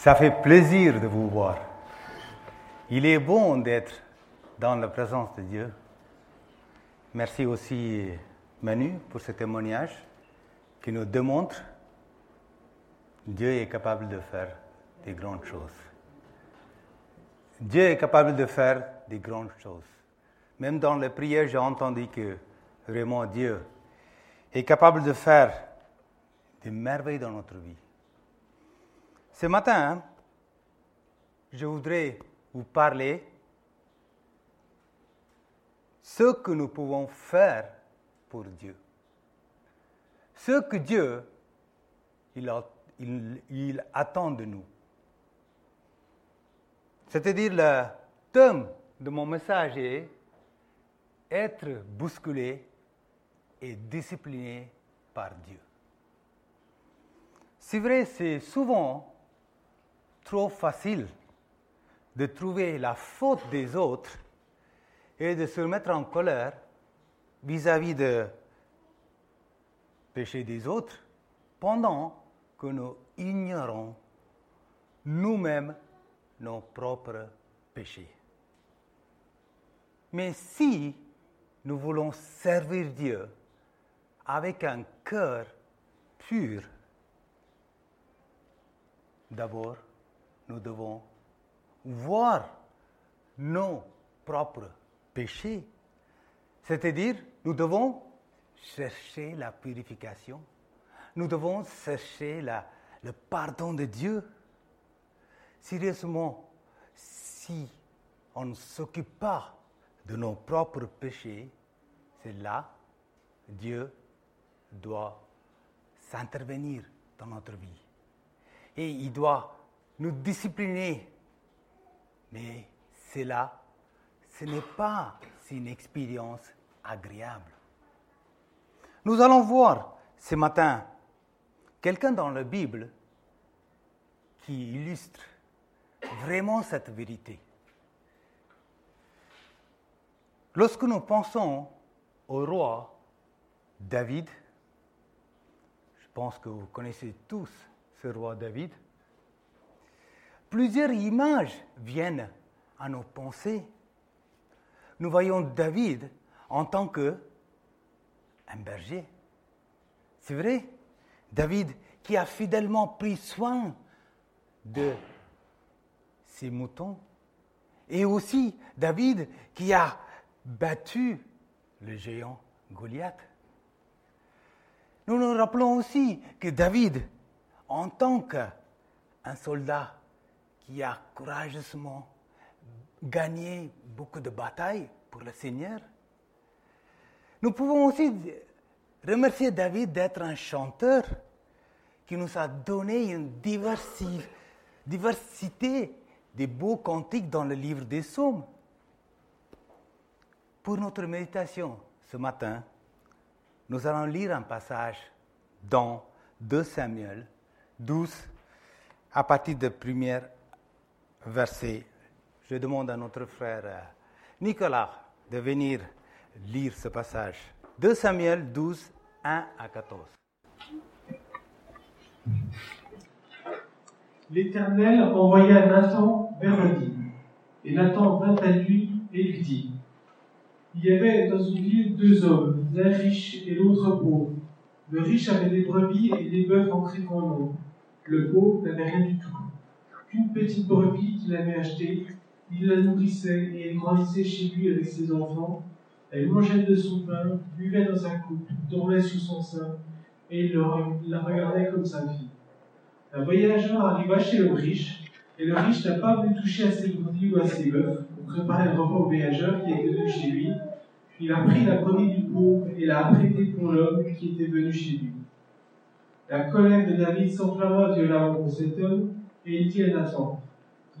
Ça fait plaisir de vous voir. Il est bon d'être dans la présence de Dieu. Merci aussi Manu pour ce témoignage qui nous démontre Dieu est capable de faire des grandes choses. Dieu est capable de faire des grandes choses. Même dans les prières, j'ai entendu que vraiment Dieu est capable de faire des merveilles dans notre vie. Ce matin, je voudrais vous parler ce que nous pouvons faire pour Dieu. Ce que Dieu, il, attend de nous. C'est-à-dire le thème de mon message est être bousculé et discipliné par Dieu. C'est vrai, c'est souvent trop facile de trouver la faute des autres et de se mettre en colère vis-à-vis de péché des autres pendant que nous ignorons nous-mêmes nos propres péchés. Mais si nous voulons servir Dieu avec un cœur pur, d'abord, nous devons voir nos propres péchés. C'est-à-dire, nous devons chercher la purification. Nous devons chercher le pardon de Dieu. Sérieusement, si on ne s'occupe pas de nos propres péchés, c'est là Dieu doit s'intervenir dans notre vie. Et il doit nous discipliner. Mais cela, ce n'est pas une expérience agréable. Nous allons voir ce matin quelqu'un dans la Bible qui illustre vraiment cette vérité. Lorsque nous pensons au roi David, je pense que vous connaissez tous ce roi David, plusieurs images viennent à nos pensées. Nous voyons David en tant que un berger. C'est vrai, David qui a fidèlement pris soin de ses moutons. Et aussi David qui a battu le géant Goliath. Nous nous rappelons aussi que David, en tant qu'un soldat qui a courageusement gagné beaucoup de batailles pour le Seigneur, nous pouvons aussi remercier David d'être un chanteur qui nous a donné une diversité des beaux cantiques dans le livre des psaumes. Pour notre méditation ce matin, nous allons lire un passage dans 2 Samuel 12 à partir du premier verset. Je demande à notre frère euh, Nicolas de venir lire ce passage. 2 Samuel 12, 1 à 14. L'Éternel envoya Nathan vers le Et Nathan vint à lui et lui dit Il y avait dans une ville deux hommes, l'un riche et l'autre pauvre. Le riche avait des brebis et des bœufs en très grand. Le pauvre n'avait rien du tout. Qu'une petite brebis qu'il avait achetée, il la nourrissait et elle grandissait chez lui avec ses enfants. Elle mangeait de son pain, buvait dans sa coupe, dormait sous son sein, et il la regardait comme sa fille. Un voyageur arriva chez le riche, et le riche n'a pas voulu toucher à ses brebis ou à ses bœufs pour préparer le repas au voyageur qui était venu chez lui. Il a pris la brebis du pauvre et l'a apprêtée pour l'homme qui était venu chez lui. La colère de David s'enflamma violemment pour cet homme, et il dit à Nathan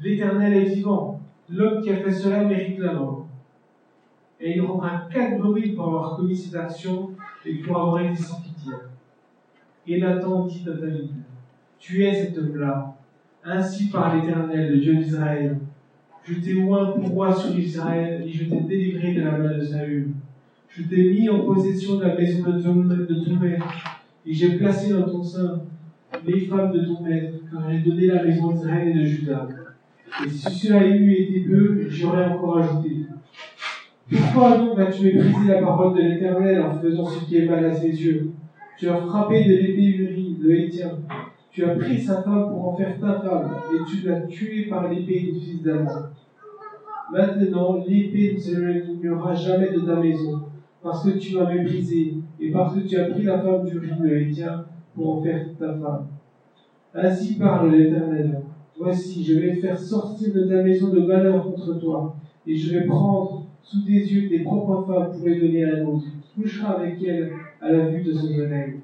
L'Éternel est vivant, l'homme qui a fait cela mérite la mort. Et il rendra quatre brebis pour avoir commis cette action et pour avoir été sans pitié. Et Nathan dit à David Tu es cet homme-là, ainsi par l'Éternel, le Dieu d'Israël. Je t'ai oint pour roi sur Israël et je t'ai délivré de la main de Saül. Je t'ai mis en possession de la maison de ton père et j'ai placé dans ton sein les femmes de ton maître, car j'ai donné la maison d'Israël et de Juda. Et si cela eût été peu, j'aurais encore ajouté. Pourquoi donc as-tu méprisé la parole de l'Éternel en faisant ce qui est mal à ses yeux? Tu as frappé de l'épée Uri, le Hétien. Tu as pris sa femme pour en faire ta femme, et tu l'as tuée par l'épée du fils d'Amon. Maintenant, l'épée ne s'éloignera jamais de ta maison, parce que tu m'as méprisé, et parce que tu as pris la femme du le Hétien pour en faire ta femme. Ainsi parle l'Éternel. Voici, je vais faire sortir de ta maison de malheur contre toi, et je vais prendre sous tes yeux tes propres femmes pour les donner à un autre, qui couchera avec elles à la vue de son soleil.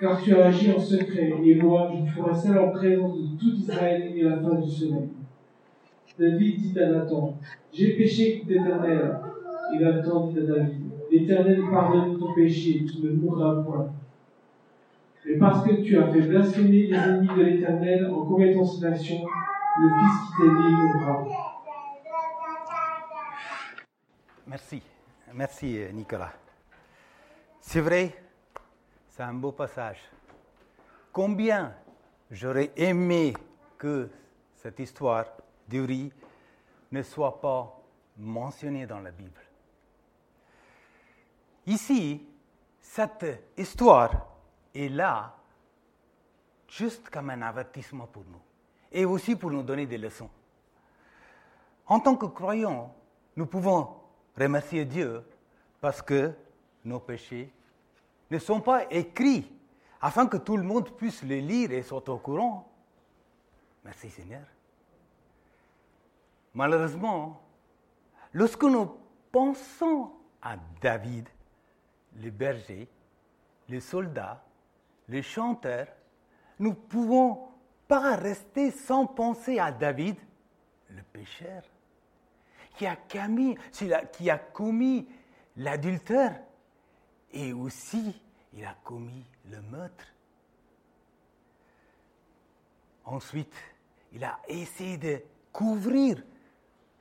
Car tu as agi en secret, et moi, je ferai seul en présence de tout Israël et la face du soleil. David dit à Nathan, j'ai péché contre l'Éternel. Et Nathan dit à David, l'Éternel pardonne ton péché, tu ne mourras point. Mais parce que tu as fait blasphémer les ennemis de l'Éternel en commettant cette action, le Fils qui né mourra. Merci. Merci, Nicolas. C'est vrai, c'est un beau passage. Combien j'aurais aimé que cette histoire d'Uri ne soit pas mentionnée dans la Bible. Ici, cette histoire est là juste comme un avertissement pour nous et aussi pour nous donner des leçons. En tant que croyants, nous pouvons remercier Dieu parce que nos péchés ne sont pas écrits afin que tout le monde puisse les lire et soit au courant. Merci Seigneur. Malheureusement, lorsque nous pensons à David, le berger, le soldat, le chanteur, nous ne pouvons pas rester sans penser à David, le pécheur, qui a commis, qui a commis l'adultère et aussi il a commis le meurtre. Ensuite, il a essayé de couvrir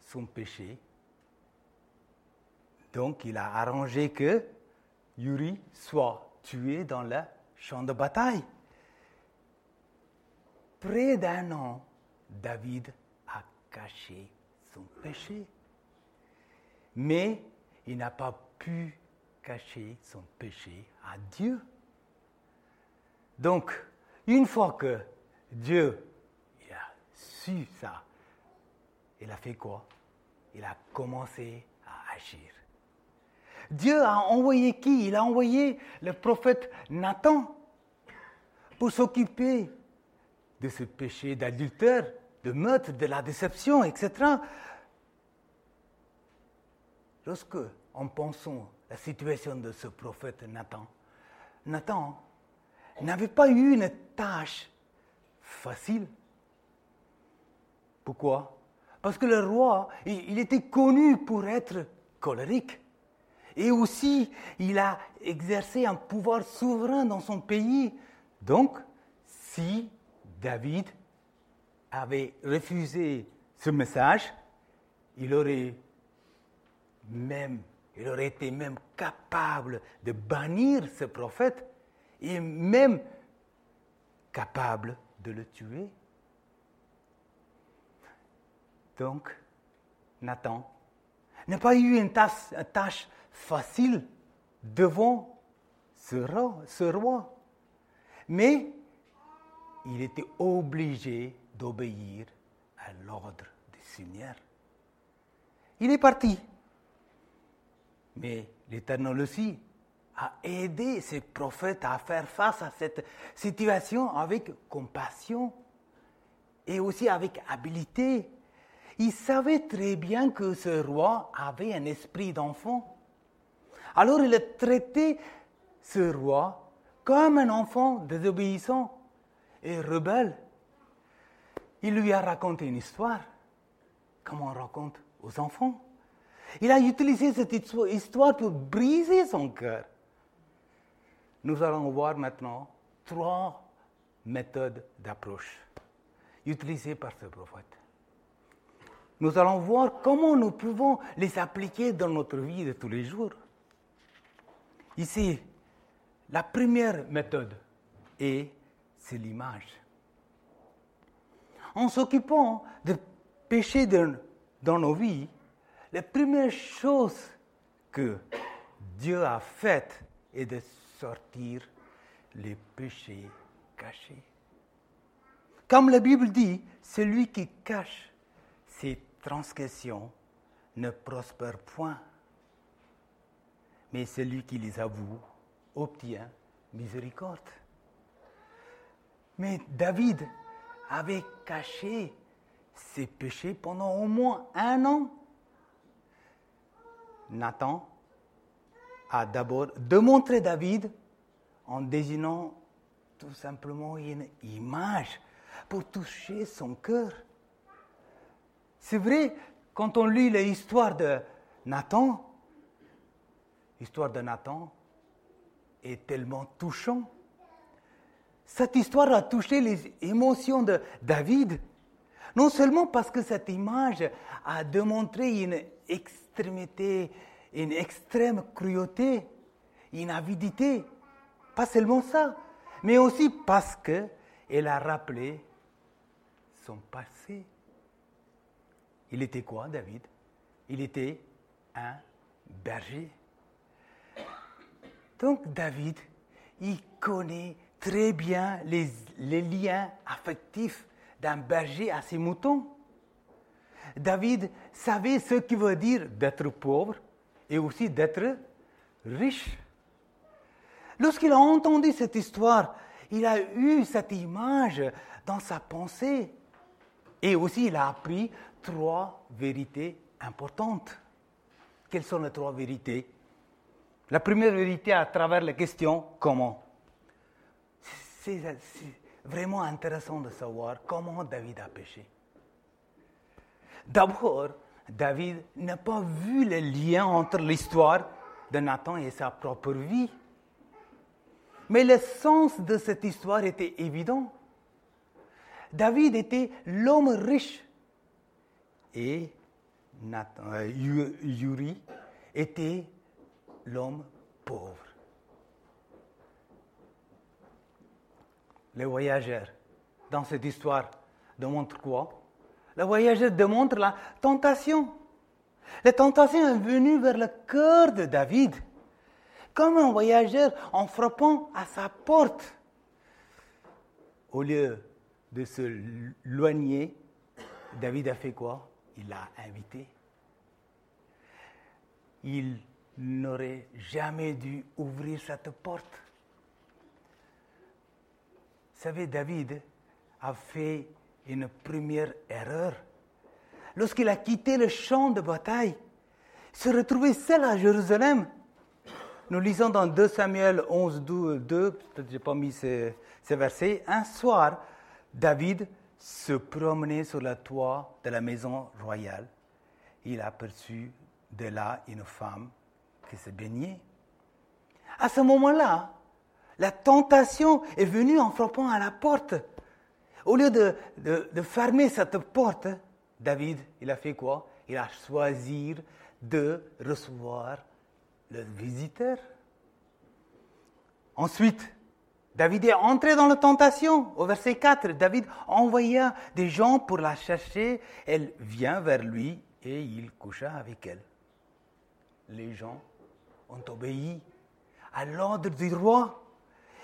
son péché. Donc il a arrangé que Yuri soit tué dans le champ de bataille. Près d'un an, David a caché son péché. Mais il n'a pas pu cacher son péché à Dieu. Donc, une fois que Dieu a su ça, il a fait quoi? Il a commencé à agir. Dieu a envoyé qui? Il a envoyé le prophète Nathan pour s'occuper de ce péché d'adultère, de meurtre, de la déception, etc. Lorsque on pensons la situation de ce prophète Nathan, Nathan n'avait pas eu une tâche facile. Pourquoi? Parce que le roi, il était connu pour être colérique. Et aussi, il a exercé un pouvoir souverain dans son pays. Donc, si David avait refusé ce message, il aurait même, il aurait été même capable de bannir ce prophète et même capable de le tuer. Donc, Nathan n'a pas eu une tâche, facile devant ce roi, Mais il était obligé d'obéir à l'ordre du Seigneur. Il est parti. Mais l'Éternel aussi a aidé ses prophètes à faire face à cette situation avec compassion et aussi avec habileté. Il savait très bien que ce roi avait un esprit d'enfant. Alors il a traité ce roi comme un enfant désobéissant et rebelle. Il lui a raconté une histoire, comme on raconte aux enfants? Il a utilisé cette histoire pour briser son cœur. Nous allons voir maintenant trois méthodes d'approche utilisées par ce prophète nous allons voir comment nous pouvons les appliquer dans notre vie de tous les jours. Ici, la première méthode est c'est l'image. En s'occupant de péché dans nos vies, la première chose que Dieu a faite est de sortir les péchés cachés. Comme la Bible dit, celui qui cache ses transgressions ne prospère point, mais celui qui les avoue obtient miséricorde. Mais David avait caché ses péchés pendant au moins un an. Nathan a d'abord démontré David en désignant tout simplement une image pour toucher son cœur. C'est vrai, quand on lit l'histoire de Nathan, l'histoire de Nathan est tellement touchante. Cette histoire a touché les émotions de David, non seulement parce que cette image a démontré une extrémité, une extrême cruauté, une avidité, pas seulement ça, mais aussi parce qu'elle a rappelé son passé. Il était quoi, David? Il était un berger. Donc David, il connaît très bien les, liens affectifs d'un berger à ses moutons. David savait ce qui veut dire d'être pauvre et aussi d'être riche. Lorsqu'il a entendu cette histoire, il a eu cette image dans sa pensée. Et aussi, il a appris trois vérités importantes. Quelles sont les trois vérités? La première vérité à travers la question comment? C'est vraiment intéressant de savoir comment David a péché. D'abord, David n'a pas vu le lien entre l'histoire de Nathan et sa propre vie. Mais le sens de cette histoire était évident. David était l'homme riche et Nathan, euh, Yuri était l'homme pauvre. Les voyageurs, dans cette histoire, démontrent quoi? Le voyageur démontre la tentation. La tentation est venue vers le cœur de David, comme un voyageur en frappant à sa porte. Au lieu de se loigner, David a fait quoi? Il l'a invité. Il n'aurait jamais dû ouvrir cette porte. Vous savez, David a fait une première erreur. Lorsqu'il a quitté le champ de bataille, se retrouver seul à Jérusalem. Nous lisons dans 2 Samuel 11, 2, peut-être je n'ai pas mis ces, ces versets, un soir, David se promenait sur le toit de la maison royale. Il aperçut de là une femme qui se baignait. À ce moment-là, la tentation est venue en frappant à la porte. Au lieu de, de, fermer cette porte, David, il a fait quoi? Il a choisi de recevoir le visiteur. Ensuite, David est entré dans la tentation. Au verset 4, David envoya des gens pour la chercher. Elle vient vers lui et il coucha avec elle. Les gens ont obéi à l'ordre du roi.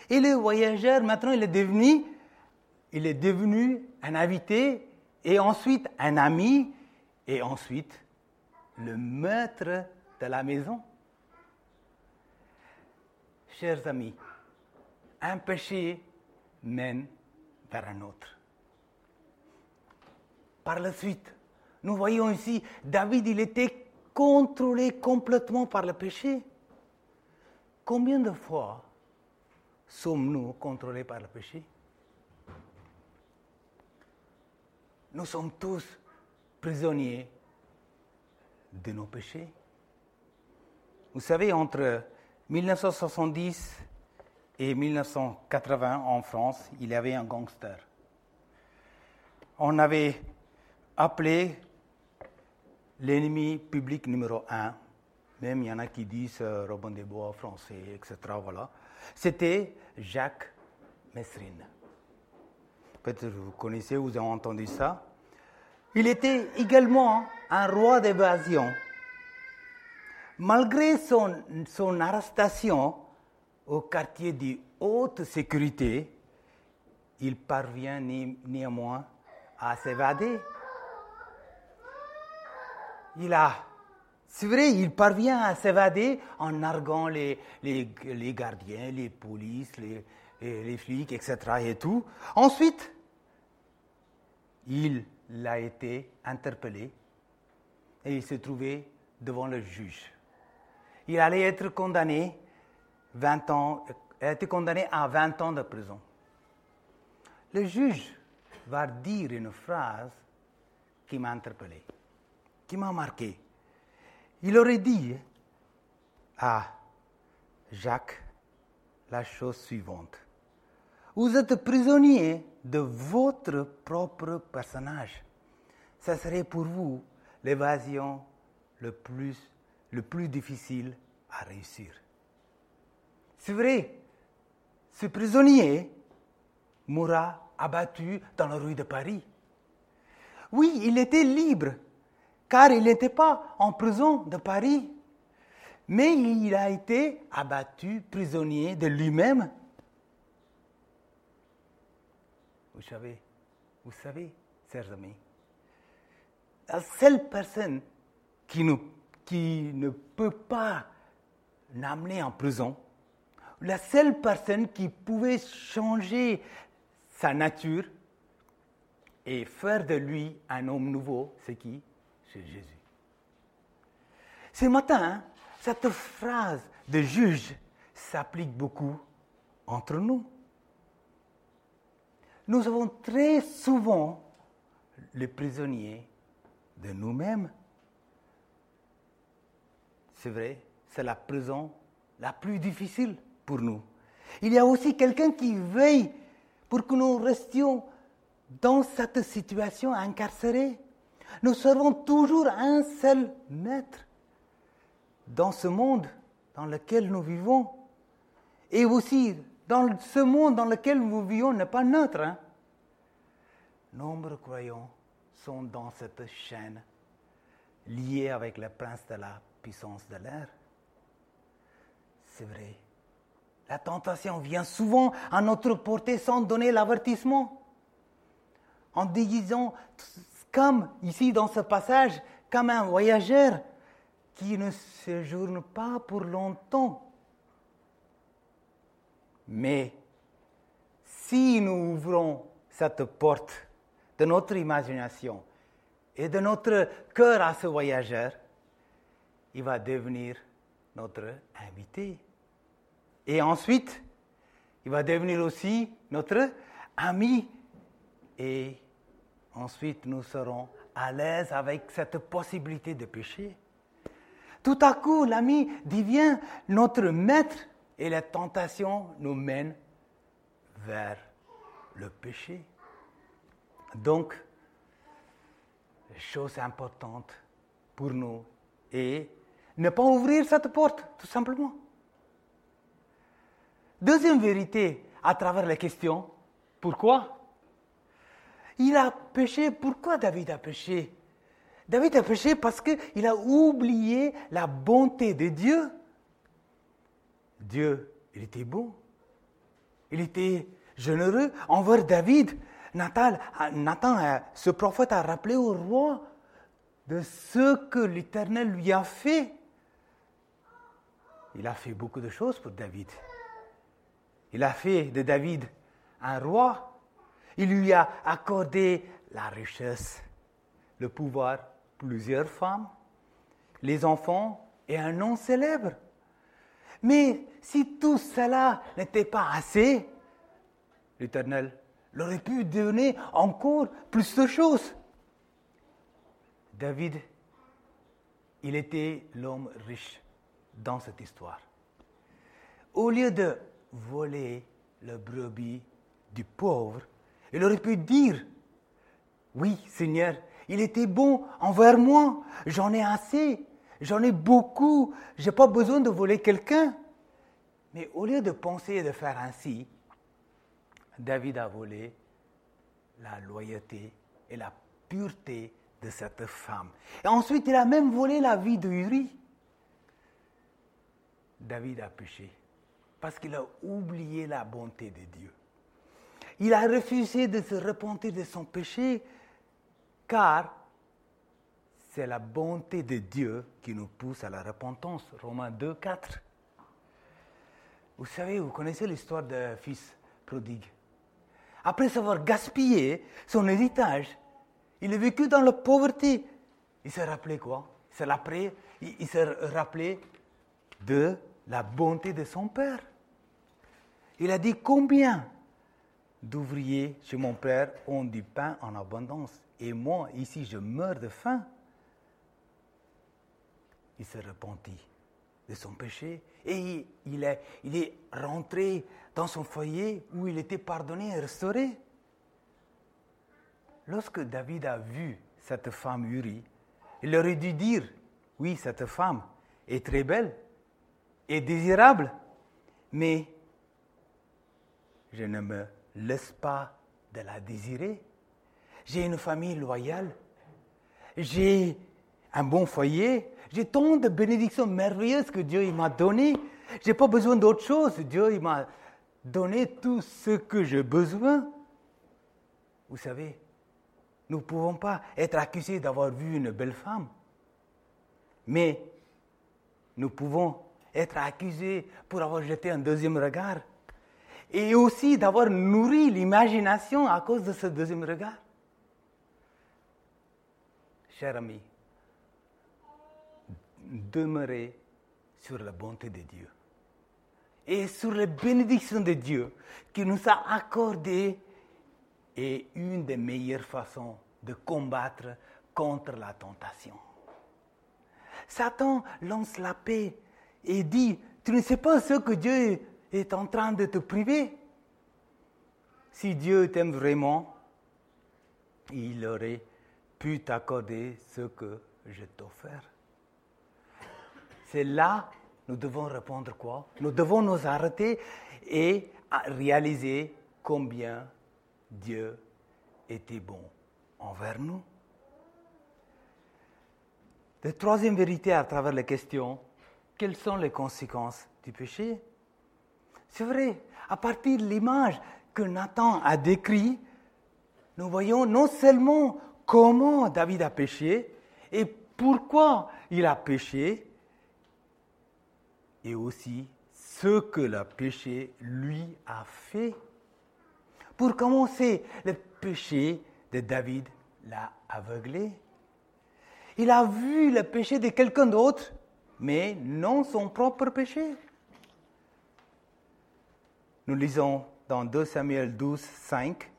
Et le voyageur, maintenant, il est devenu, il est devenu un invité et ensuite un ami et ensuite le maître de la maison. Chers amis, un péché mène vers un autre. Par la suite, nous voyons ici, David, il était contrôlé complètement par le péché. Combien de fois sommes-nous contrôlés par le péché? Nous sommes tous prisonniers de nos péchés. Vous savez, entre 1970 et 1980 en France, il y avait un gangster. On avait appelé l'ennemi public numéro un, même il y en a qui disent euh, Robin des Bois français, etc. Voilà. C'était Jacques Messrine. Peut-être vous connaissez, vous avez entendu ça. Il était également un roi d'évasion. Malgré son, son arrestation au quartier de haute sécurité, il parvient néanmoins à s'évader. Il a, c'est vrai, il parvient à s'évader en narguant les, les, gardiens, les polices, les, les, flics, etc. et tout. Ensuite, il a été interpellé et il s'est trouvé devant le juge. Il allait être condamné 20 ans, a été condamné à 20 ans de prison. Le juge va dire une phrase qui m'a interpellé, qui m'a marqué. Il aurait dit à Jacques la chose suivante. Vous êtes prisonnier de votre propre personnage. Ce serait pour vous l'évasion le plus, le plus difficile à réussir. C'est vrai, ce prisonnier mourra abattu dans la rue de Paris. Oui, il était libre, car il n'était pas en prison de Paris, mais il a été abattu, prisonnier de lui-même. Vous savez, vous savez, chers amis, la seule personne qui ne, peut pas l'amener en prison, la seule personne qui pouvait changer sa nature et faire de lui un homme nouveau, c'est qui? C'est Jésus. Ce matin, cette phrase de juge s'applique beaucoup entre nous. Nous avons très souvent les prisonniers de nous-mêmes. C'est vrai, c'est la prison la plus difficile pour nous. Il y a aussi quelqu'un qui veille pour que nous restions dans cette situation incarcérée. Nous serons toujours un seul maître dans ce monde dans lequel nous vivons. Et aussi, dans ce monde dans lequel nous vivons n'est pas neutre. Hein. Nombreux croyants sont dans cette chaîne liée avec le prince de la puissance de l'air. C'est vrai. La tentation vient souvent à notre portée sans donner l'avertissement. En disant, comme ici dans ce passage, comme un voyageur qui ne séjourne pas pour longtemps. Mais si nous ouvrons cette porte de notre imagination et de notre cœur à ce voyageur, il va devenir notre invité. Et ensuite, il va devenir aussi notre ami. Et ensuite, nous serons à l'aise avec cette possibilité de pécher. Tout à coup, l'ami devient notre maître et la tentation nous mène vers le péché. Donc, chose importante pour nous est ne pas ouvrir cette porte, tout simplement. Deuxième vérité à travers la question, pourquoi? Il a péché, pourquoi David a péché? David a péché parce qu'il a oublié la bonté de Dieu. Dieu, il était bon. Il était généreux envers David. Nathan, Nathan, ce prophète a rappelé au roi de ce que l'Éternel lui a fait. Il a fait beaucoup de choses pour David. Il a fait de David un roi. Il lui a accordé la richesse, le pouvoir, plusieurs femmes, les enfants et un nom célèbre. Mais si tout cela n'était pas assez, l'Éternel aurait pu donner encore plus de choses. David, il était l'homme riche dans cette histoire. Au lieu de voler le brebis du pauvre, il aurait pu dire, oui Seigneur, il était bon envers moi, j'en ai assez, j'en ai beaucoup, je n'ai pas besoin de voler quelqu'un. Mais au lieu de penser et de faire ainsi, David a volé la loyauté et la pureté de cette femme. Et ensuite, il a même volé la vie de Uri. David a péché parce qu'il a oublié la bonté de Dieu. Il a refusé de se repentir de son péché car c'est la bonté de Dieu qui nous pousse à la repentance. Romains 2, 4. Vous savez, vous connaissez l'histoire d'un fils prodigue. Après avoir gaspillé son héritage, il a vécu dans la pauvreté. Il s'est rappelé quoi? Il s'est rappelé de la bonté de son père. Il a dit combien d'ouvriers chez mon père ont du pain en abondance et moi ici je meurs de faim. Il s'est repenti de son péché et il est, il est rentré dans son foyer où il était pardonné et restauré. Lorsque David a vu cette femme Uri, il aurait dû dire, oui, cette femme est très belle et désirable, mais je ne me laisse pas de la désirer. J'ai une famille loyale, j'ai un bon foyer, j'ai tant de bénédictions merveilleuses que Dieu m'a données. Je n'ai pas besoin d'autre chose. Dieu m'a donné tout ce que j'ai besoin. Vous savez, nous ne pouvons pas être accusés d'avoir vu une belle femme, mais nous pouvons être accusés pour avoir jeté un deuxième regard et aussi d'avoir nourri l'imagination à cause de ce deuxième regard. Cher ami, demeurez sur la bonté de Dieu et sur les bénédictions de Dieu qui nous a accordées est une des meilleures façons de combattre contre la tentation. Satan lance la paix et dit, tu ne sais pas ce que Dieu est en train de te priver. Si Dieu t'aime vraiment, il aurait pu t'accorder ce que je t'offre. C'est là, nous devons répondre quoi? Nous devons nous arrêter et réaliser combien Dieu était bon envers nous. La troisième vérité à travers les questions, quelles sont les conséquences du péché? C'est vrai, à partir de l'image que Nathan a décrite, nous voyons non seulement comment David a péché et pourquoi il a péché, et aussi ce que le péché lui a fait. Pour commencer, le péché de David l'a aveuglé. Il a vu le péché de quelqu'un d'autre, mais non son propre péché. Nous lisons dans 2 Samuel 12, 5,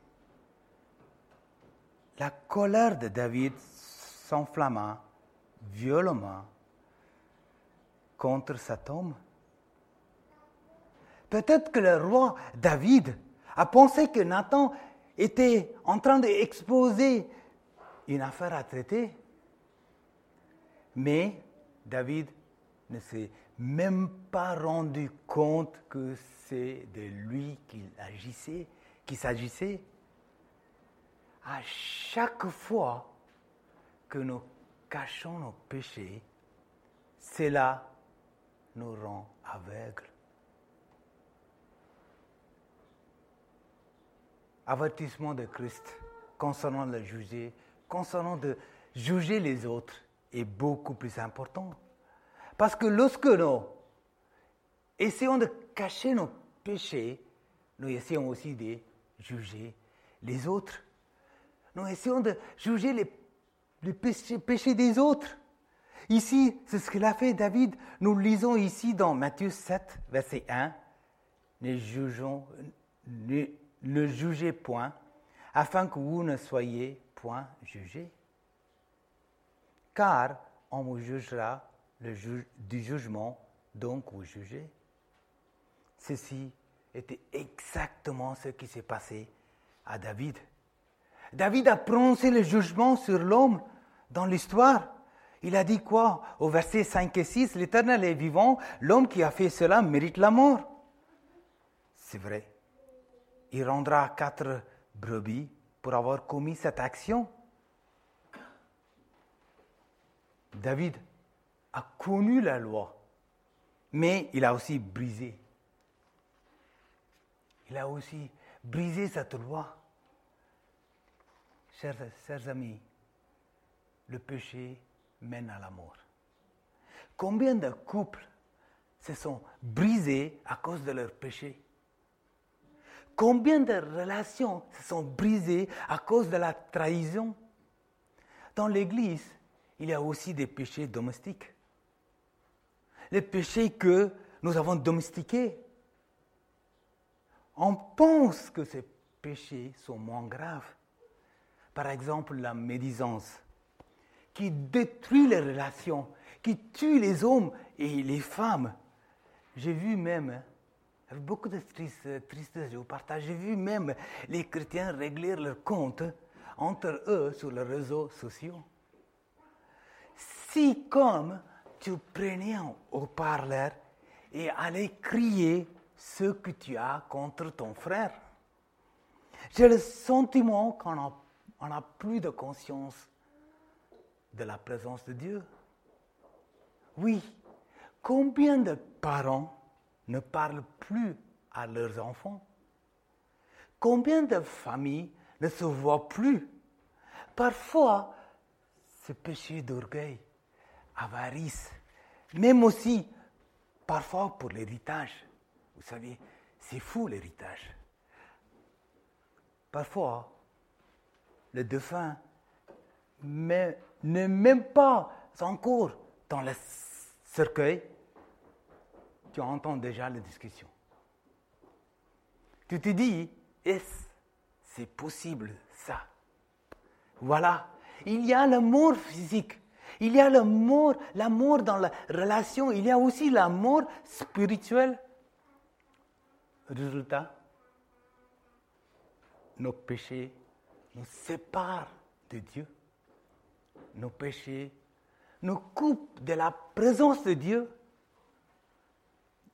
La colère de David s'enflamma violemment contre cet homme. Peut-être que le roi David a pensé que Nathan était en train d'exposer une affaire à traiter. Mais David ne s'est même pas rendu compte que c'est de lui qu'il agissait, qu'il s'agissait. À chaque fois que nous cachons nos péchés, cela nous rend aveugles. avertissement de Christ concernant le juger, concernant de juger les autres est beaucoup plus important. Parce que lorsque nous essayons de cacher nos péchés, nous essayons aussi de juger les autres. Nous essayons de juger les, péchés, des autres. Ici, c'est ce qu'il a fait David. Nous lisons ici dans Matthieu 7, verset 1. Ne jugeons, ne jugez point, afin que vous ne soyez point jugés. Car on vous jugera le du jugement, donc vous jugez. Ceci était exactement ce qui s'est passé à David. David a prononcé le jugement sur l'homme dans l'histoire. Il a dit quoi? Au verset 5 et 6, l'Éternel est vivant, l'homme qui a fait cela mérite la mort. C'est vrai il rendra quatre brebis pour avoir commis cette action. David a connu la loi, mais il a aussi brisé. Il a aussi brisé cette loi. Chers, amis, le péché mène à la mort. Combien de couples se sont brisés à cause de leur péché? Combien de relations se sont brisées à cause de la trahison? Dans l'Église, il y a aussi des péchés domestiques. Les péchés que nous avons domestiqués. On pense que ces péchés sont moins graves. Par exemple, la médisance, qui détruit les relations, qui tue les hommes et les femmes. J'ai vu même, avec beaucoup de tristesse, je vous partage, j'ai vu même les chrétiens régler leurs comptes entre eux sur les réseaux sociaux. Si comme tu prenais un haut-parleur et allais crier ce que tu as contre ton frère, j'ai le sentiment qu'on a on n'a plus de conscience de la présence de Dieu. Oui, combien de parents ne parlent plus à leurs enfants? Combien de familles ne se voient plus? Parfois, ce péché d'orgueil, avarice, même aussi parfois pour l'héritage. Vous savez, c'est fou l'héritage. Parfois, le défunt n'est même pas encore dans le cercueil, tu entends déjà la discussion. Tu te dis, est-ce c'est possible ça? Voilà, il y a l'amour physique, il y a l'amour, l'amour dans la relation, il y a aussi l'amour spirituel. Résultat, nos péchés nous sépare de Dieu. Nos péchés nous coupent de la présence de Dieu.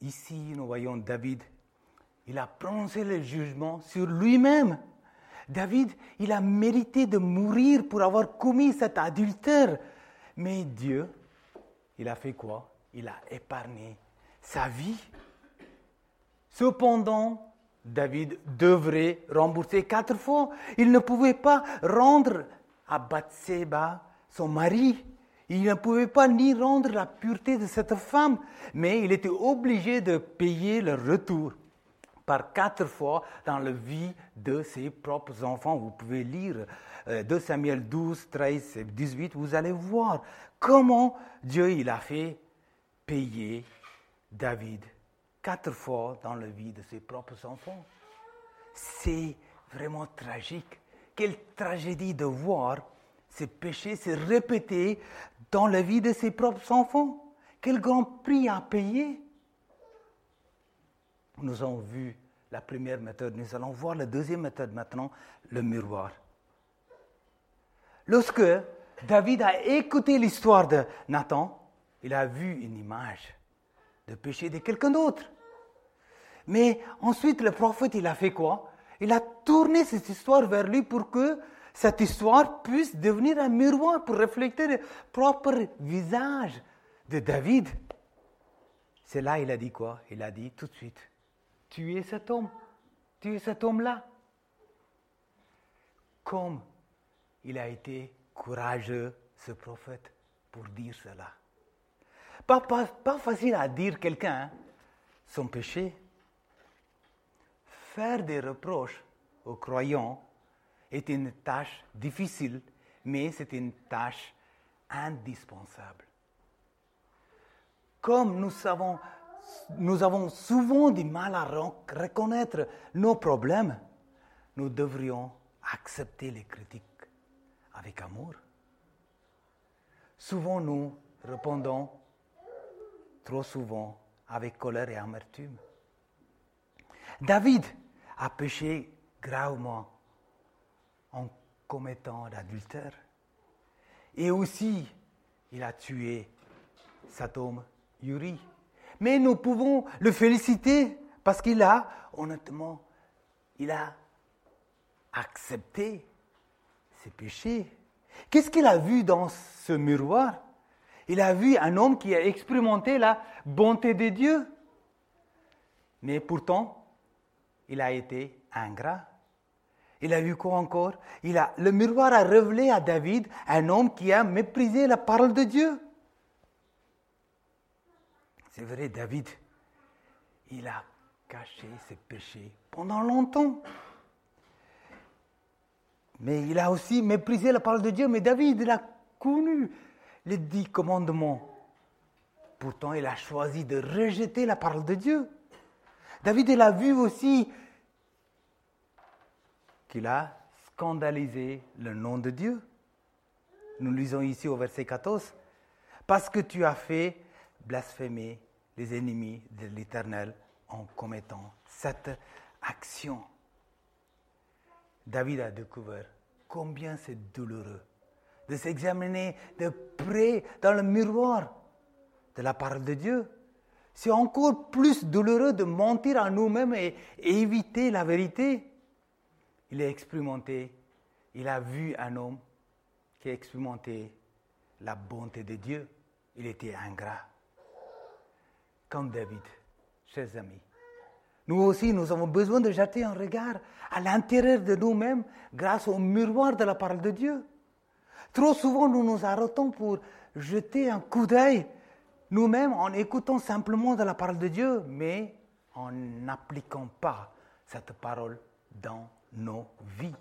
Ici, nous voyons David. Il a prononcé le jugement sur lui-même. David, il a mérité de mourir pour avoir commis cet adultère. Mais Dieu, il a fait quoi? Il a épargné sa vie. Cependant, David devrait rembourser quatre fois. Il ne pouvait pas rendre à Bathsheba son mari. Il ne pouvait pas ni rendre la pureté de cette femme, mais il était obligé de payer le retour par quatre fois dans la vie de ses propres enfants. Vous pouvez lire 2 euh, Samuel 12, 13 et 18, vous allez voir comment Dieu il a fait payer David quatre fois dans la vie de ses propres enfants. C'est vraiment tragique. Quelle tragédie de voir ces péchés se répéter dans la vie de ses propres enfants. Quel grand prix à payer. Nous avons vu la première méthode, nous allons voir la deuxième méthode maintenant, le miroir. Lorsque David a écouté l'histoire de Nathan, il a vu une image de péché de quelqu'un d'autre. Mais ensuite, le prophète, il a fait quoi? Il a tourné cette histoire vers lui pour que cette histoire puisse devenir un miroir pour refléter le propre visage de David. C'est là il a dit quoi? Il a dit tout de suite, tu es cet homme, tu es cet homme-là. Comme il a été courageux, ce prophète, pour dire cela. Pas, facile à dire quelqu'un hein, son péché, faire des reproches aux croyants est une tâche difficile, mais c'est une tâche indispensable. Comme nous, savons, nous avons souvent du mal à reconnaître nos problèmes, nous devrions accepter les critiques avec amour. Souvent nous répondons trop souvent avec colère et amertume. David a péché gravement en commettant l'adultère. Et aussi, il a tué homme, Yuri. Mais nous pouvons le féliciter parce qu'il a, honnêtement, il a accepté ses péchés. Qu'est-ce qu'il a vu dans ce miroir? Il a vu un homme qui a expérimenté la bonté de Dieu. Mais pourtant, il a été ingrat. Il a vu quoi encore? Le miroir a révélé à David un homme qui a méprisé la parole de Dieu. C'est vrai, David, il a caché ses péchés pendant longtemps. Mais il a aussi méprisé la parole de Dieu. Mais David, il a connu les dix commandements. Pourtant, il a choisi de rejeter la parole de Dieu. David, il a vu aussi qu'il a scandalisé le nom de Dieu. Nous lisons ici au verset 14, parce que tu as fait blasphémer les ennemis de l'Éternel en commettant cette action. David a découvert combien c'est douloureux de s'examiner de près dans le miroir de la parole de Dieu. C'est encore plus douloureux de mentir à nous-mêmes et, éviter la vérité. Il a expérimenté, il a vu un homme qui a expérimenté la bonté de Dieu. Il était ingrat. Comme David, chers amis. Nous aussi, nous avons besoin de jeter un regard à l'intérieur de nous-mêmes grâce au miroir de la parole de Dieu. Trop souvent, nous nous arrêtons pour jeter un coup d'œil nous-mêmes en écoutant simplement de la parole de Dieu, mais en n'appliquant pas cette parole dans nos vies.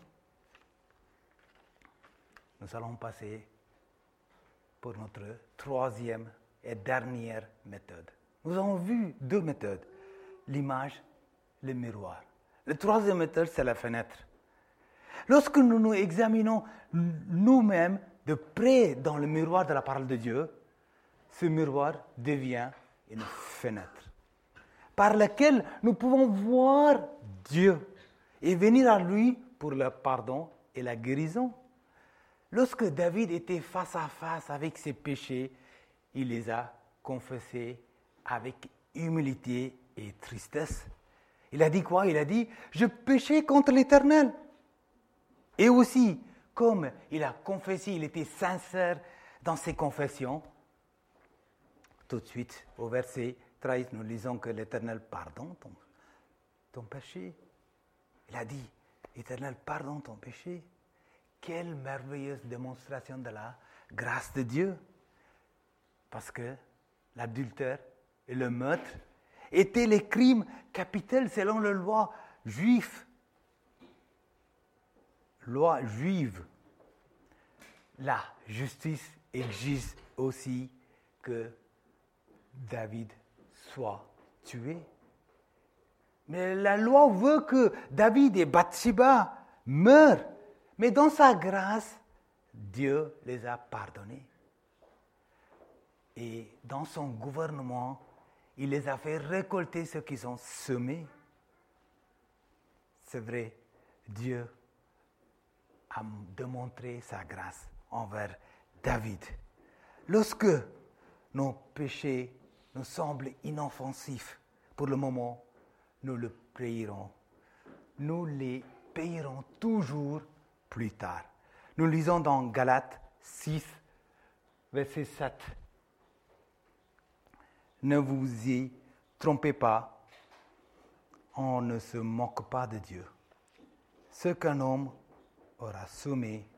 Nous allons passer pour notre troisième et dernière méthode. Nous avons vu deux méthodes, l'image le miroir. Le troisième méthode, c'est la fenêtre. Lorsque nous nous examinons nous-mêmes de près dans le miroir de la parole de Dieu, ce miroir devient une fenêtre par laquelle nous pouvons voir Dieu et venir à lui pour le pardon et la guérison. Lorsque David était face à face avec ses péchés, il les a confessés avec humilité et tristesse. Il a dit quoi? Il a dit, je péchais contre l'Éternel. Et aussi, comme il a confessé, il était sincère dans ses confessions, tout de suite, au verset 13, nous lisons que l'Éternel pardonne ton, ton péché. Il a dit, Éternel, pardonne ton péché. Quelle merveilleuse démonstration de la grâce de Dieu. Parce que l'adultère et le meurtre étaient les crimes capitels selon la loi juive. Loi juive. La justice exige aussi que David soit tué. Mais la loi veut que David et Bathsheba meurent. Mais dans sa grâce, Dieu les a pardonnés. Et dans son gouvernement, il les a fait récolter ce qu'ils ont semé. C'est vrai, Dieu a démontré sa grâce envers David. Lorsque nos péchés nous semblent inoffensifs pour le moment, nous le payerons. Nous les payerons toujours plus tard. Nous lisons dans Galates 6, verset 7 ne vous y trompez pas, on ne se moque pas de Dieu. Ce qu'un homme aura semé,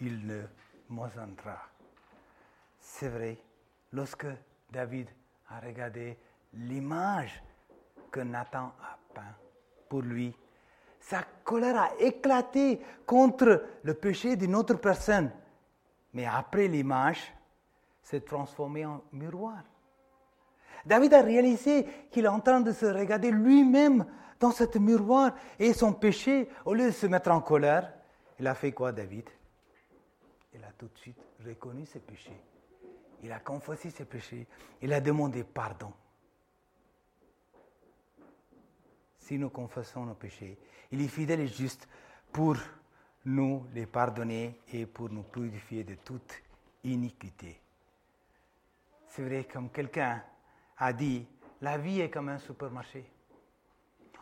il ne moissonnera. C'est vrai, lorsque David a regardé l'image que Nathan a peint pour lui, sa colère a éclaté contre le péché d'une autre personne. Mais après l'image, s'est transformée en miroir. David a réalisé qu'il est en train de se regarder lui-même dans ce miroir et son péché, au lieu de se mettre en colère, il a fait quoi David? Il a tout de suite reconnu ses péchés. Il a confessé ses péchés. Il a demandé pardon. Si nous confessons nos péchés, il est fidèle et juste pour nous les pardonner et pour nous purifier de toute iniquité. C'est vrai, comme quelqu'un a dit, la vie est comme un supermarché.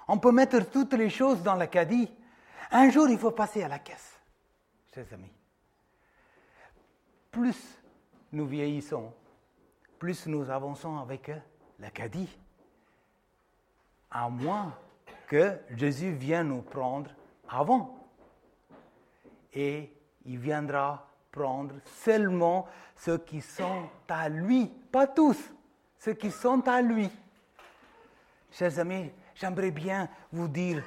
On peut mettre toutes les choses dans le caddie. Un jour, il faut passer à la caisse, chers amis. plus nous vieillissons, plus nous avançons avec l'Acadie. À moins que Jésus vienne nous prendre avant. Et il viendra prendre seulement ceux qui sont à lui, pas tous, ceux qui sont à lui. Chers amis, j'aimerais bien vous dire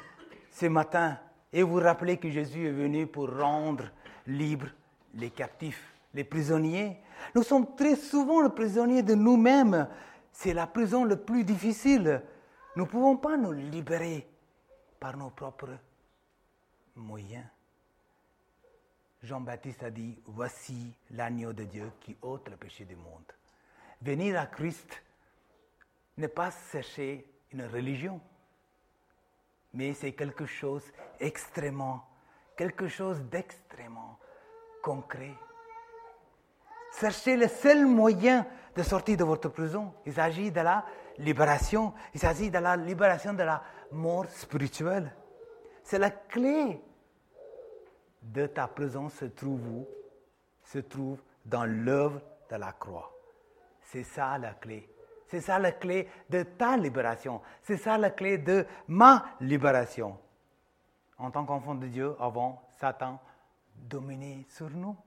ce matin et vous rappeler que Jésus est venu pour rendre libres les captifs, les prisonniers. Nous sommes très souvent les prisonniers de nous-mêmes. C'est la prison la plus difficile. Nous ne pouvons pas nous libérer par nos propres moyens. Jean-Baptiste a dit, voici l'agneau de Dieu qui ôte le péché du monde. Venir à Christ n'est pas chercher une religion, mais c'est quelque chose extrêmement, quelque chose d'extrêmement concret. Cherchez le seul moyen de sortir de votre prison. Il s'agit de la libération, il s'agit de la libération de la mort spirituelle. C'est la clé de ta présence se trouve où? Se trouve dans l'œuvre de la croix. C'est ça la clé. C'est ça la clé de ta libération. C'est ça la clé de ma libération. En tant qu'enfant de Dieu, avant Satan dominait sur nous.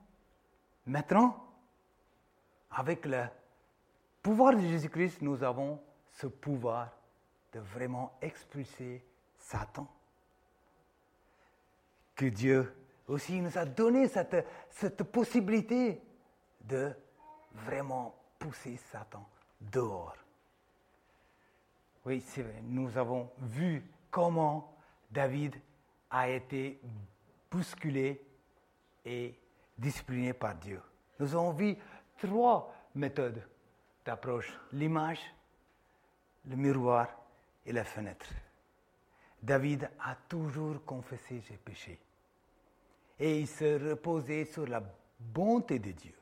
Maintenant, avec le pouvoir de Jésus-Christ, nous avons ce pouvoir de vraiment expulser Satan. Que Dieu aussi nous a donné cette, cette possibilité de vraiment pousser Satan dehors. Oui, c'est vrai, nous avons vu comment David a été bousculé et discipliné par Dieu. Nous avons vu trois méthodes d'approche, l'image, le miroir et la fenêtre. David a toujours confessé ses péchés et il se reposait sur la bonté de Dieu.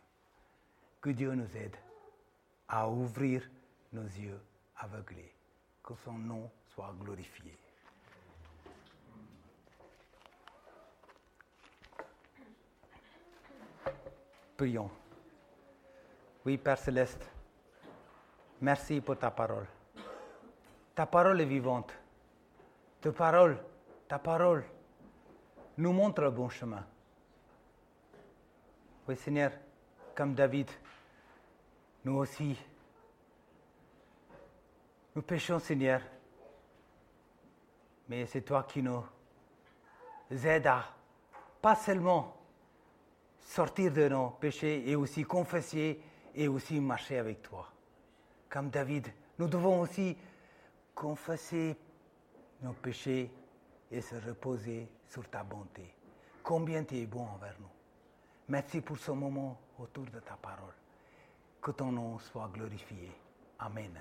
Que Dieu nous aide à ouvrir nos yeux aveuglés, que son nom soit glorifié. Prions. Oui, Père céleste, merci pour ta parole. Ta parole est vivante. Ta parole, ta parole nous montre le bon chemin. Oui, Seigneur, comme David, nous aussi, nous péchons, Seigneur, mais c'est toi qui nous aides à pas seulement sortir de nos péchés et aussi confesser et aussi marcher avec toi. Comme David, nous devons aussi confesser nos péchés et se reposer sur ta bonté. Combien tu es bon envers nous. Merci pour ce moment autour de ta parole. Que ton nom soit glorifié. Amen.